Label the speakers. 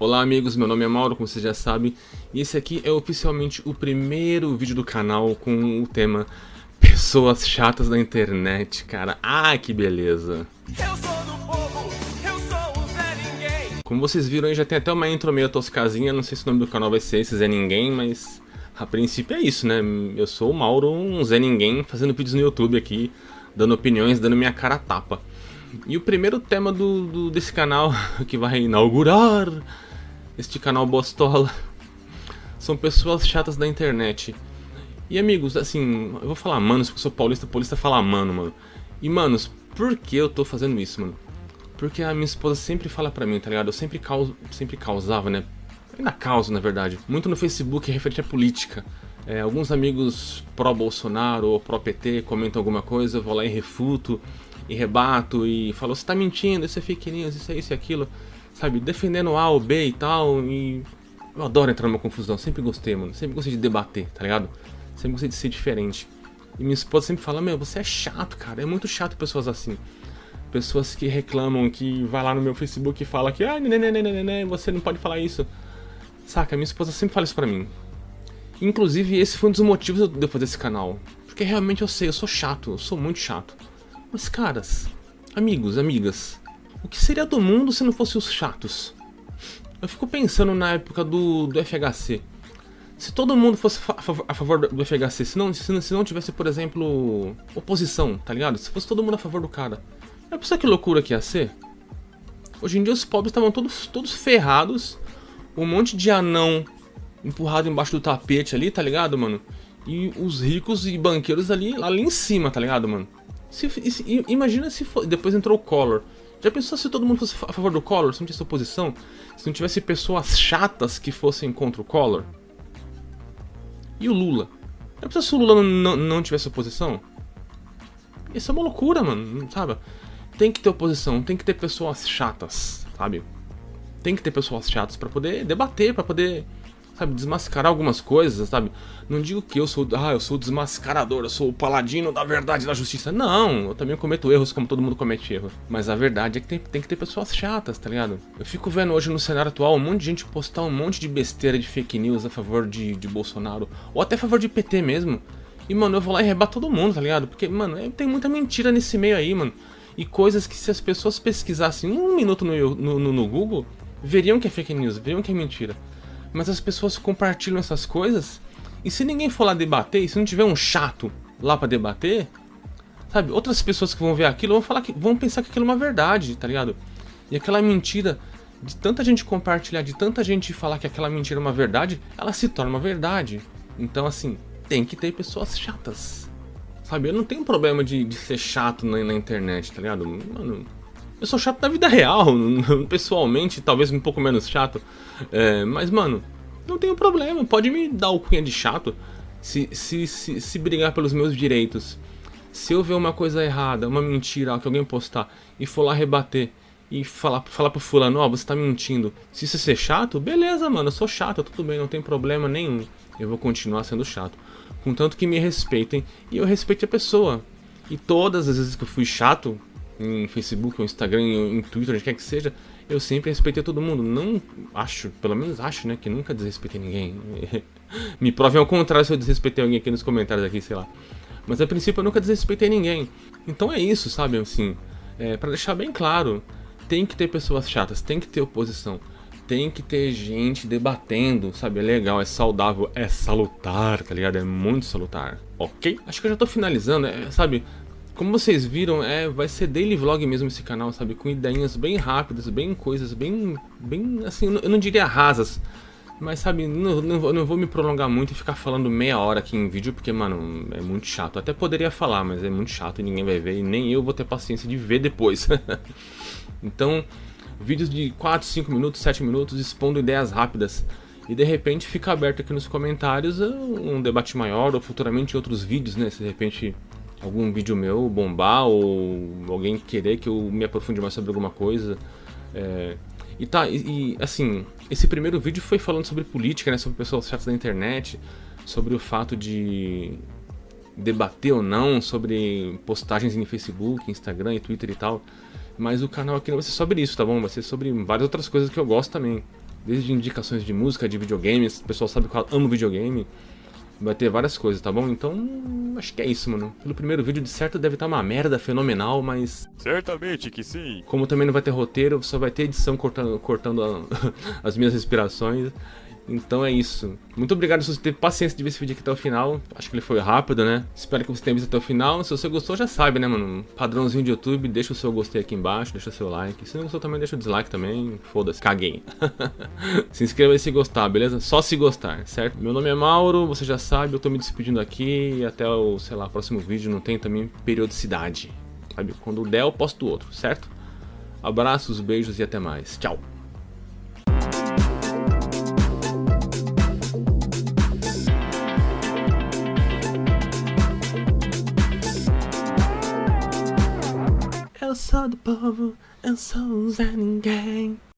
Speaker 1: Olá amigos, meu nome é Mauro, como vocês já sabem, e esse aqui é oficialmente o primeiro vídeo do canal com o tema Pessoas chatas da internet, cara. Ah, que beleza! Eu sou do povo, eu sou o Zé Ninguém. Como vocês viram aí, já tem até uma intro meio toscazinha, não sei se o nome do canal vai ser esse Zé Ninguém, mas a princípio é isso, né? Eu sou o Mauro, um Zé Ninguém, fazendo vídeos no YouTube aqui, dando opiniões, dando minha cara a tapa. E o primeiro tema do, do desse canal, que vai inaugurar este canal bostola são pessoas chatas da internet. E amigos, assim, eu vou falar manos porque eu sou paulista, paulista fala mano, mano. E manos, por que eu tô fazendo isso, mano? Porque a minha esposa sempre fala pra mim, tá ligado? Eu sempre, causo, sempre causava, né? Ainda causo, na verdade. Muito no Facebook referente à política. É, alguns amigos pró-Bolsonaro ou pró-PT comentam alguma coisa, eu vou lá e refuto, e rebato, e falo, você tá mentindo, isso é fake news, isso é isso e aquilo sabe, defendendo A ou B e tal, e eu adoro entrar numa confusão, sempre gostei, mano, sempre gostei de debater, tá ligado? Sempre gostei de ser diferente. E minha esposa sempre fala, meu, você é chato, cara, é muito chato pessoas assim. Pessoas que reclamam, que vai lá no meu Facebook e fala que, ah, né, você não pode falar isso. Saca, minha esposa sempre fala isso pra mim. Inclusive, esse foi um dos motivos de eu fazer esse canal. Porque realmente eu sei, eu sou chato, eu sou muito chato. Mas, caras, amigos, amigas, o que seria do mundo se não fosse os chatos? Eu fico pensando na época do, do FHC. Se todo mundo fosse a favor do FHC, se não, se, se não tivesse, por exemplo, oposição, tá ligado? Se fosse todo mundo a favor do cara. É pensar que loucura que ia ser? Hoje em dia os pobres estavam todos, todos ferrados. Um monte de anão empurrado embaixo do tapete ali, tá ligado, mano? E os ricos e banqueiros ali, ali em cima, tá ligado, mano? Se, se, imagina se for, depois entrou o Collor. Já pensou se todo mundo fosse a favor do Collor, se não tivesse oposição? Se não tivesse pessoas chatas que fossem contra o Collor? E o Lula? Já pensou se o Lula não, não tivesse oposição? Isso é uma loucura, mano, sabe? Tem que ter oposição, tem que ter pessoas chatas, sabe? Tem que ter pessoas chatas para poder debater, para poder sabe, desmascarar algumas coisas, sabe? Não digo que eu sou, ah, eu sou o desmascarador, eu sou o paladino da verdade da justiça. Não, eu também cometo erros como todo mundo comete erro. Mas a verdade é que tem, tem que ter pessoas chatas, tá ligado? Eu fico vendo hoje no cenário atual um monte de gente postar um monte de besteira de fake news a favor de, de Bolsonaro, ou até a favor de PT mesmo. E, mano, eu vou lá e rebato todo mundo, tá ligado? Porque, mano, é, tem muita mentira nesse meio aí, mano. E coisas que se as pessoas pesquisassem um minuto no, no, no Google, veriam que é fake news, veriam que é mentira mas as pessoas compartilham essas coisas. E se ninguém for lá debater, se não tiver um chato lá para debater, sabe, outras pessoas que vão ver aquilo vão falar que vão pensar que aquilo é uma verdade, tá ligado? E aquela mentira de tanta gente compartilhar, de tanta gente falar que aquela mentira é uma verdade, ela se torna uma verdade. Então assim, tem que ter pessoas chatas. Sabe, eu não tenho problema de, de ser chato na, na internet, tá ligado? Mano, eu sou chato na vida real, pessoalmente, talvez um pouco menos chato. É, mas, mano, não tenho problema. Pode me dar o cunha de chato se, se, se, se brigar pelos meus direitos. Se eu ver uma coisa errada, uma mentira que alguém postar e for lá rebater e falar, falar pro fulano, ó, oh, você tá mentindo. Se isso ser chato, beleza, mano, eu sou chato, tudo bem, não tem problema nenhum. Eu vou continuar sendo chato. Contanto que me respeitem e eu respeite a pessoa. E todas as vezes que eu fui chato, em Facebook, ou Instagram, em Twitter, onde quer que seja, eu sempre respeitei todo mundo. Não acho, pelo menos acho, né, que nunca desrespeitei ninguém. Me provem ao contrário se eu desrespeitei alguém aqui nos comentários aqui, sei lá. Mas a princípio eu nunca desrespeitei ninguém. Então é isso, sabe, assim, é, para deixar bem claro, tem que ter pessoas chatas, tem que ter oposição. Tem que ter gente debatendo, sabe? É legal, é saudável, é salutar, tá ligado? É muito salutar, ok? Acho que eu já tô finalizando, é, sabe? Como vocês viram, é, vai ser daily vlog mesmo esse canal, sabe? Com ideias bem rápidas, bem coisas, bem, bem assim, eu não diria rasas, mas sabe, não, não, não, vou me prolongar muito e ficar falando meia hora aqui em vídeo, porque, mano, é muito chato. Até poderia falar, mas é muito chato e ninguém vai ver, e nem eu vou ter paciência de ver depois. então, vídeos de 4, 5 minutos, 7 minutos, expondo ideias rápidas. E de repente fica aberto aqui nos comentários um debate maior, ou futuramente outros vídeos, né? Se de repente algum vídeo meu bombar ou alguém querer que eu me aprofunde mais sobre alguma coisa. É, e tá, e, e, assim, esse primeiro vídeo foi falando sobre política, né, sobre pessoas chatas da internet, sobre o fato de debater ou não sobre postagens em Facebook, Instagram e Twitter e tal. Mas o canal aqui não vai ser sobre isso, tá bom? Vai ser sobre várias outras coisas que eu gosto também. desde indicações de música, de videogames, o pessoal sabe que eu amo videogame. Vai ter várias coisas, tá bom? Então, acho que é isso, mano. Pelo primeiro vídeo, de certo, deve estar tá uma merda fenomenal, mas...
Speaker 2: Certamente que sim.
Speaker 1: Como também não vai ter roteiro, só vai ter edição cortando, cortando a, as minhas respirações. Então é isso. Muito obrigado se você teve paciência de ver esse vídeo aqui até o final. Acho que ele foi rápido, né? Espero que você tenha visto até o final. Se você gostou, já sabe, né, mano? Padrãozinho de YouTube, deixa o seu gostei aqui embaixo, deixa o seu like. Se não gostou também, deixa o dislike também. Foda-se, caguei. se inscreva aí se gostar, beleza? Só se gostar, certo? Meu nome é Mauro, você já sabe, eu tô me despedindo aqui até o, sei lá, próximo vídeo. Não tem também periodicidade, sabe? Quando der, eu posto outro, certo? Abraços, beijos e até mais. Tchau! Sou do povo, eu sou o Zé Ninguém.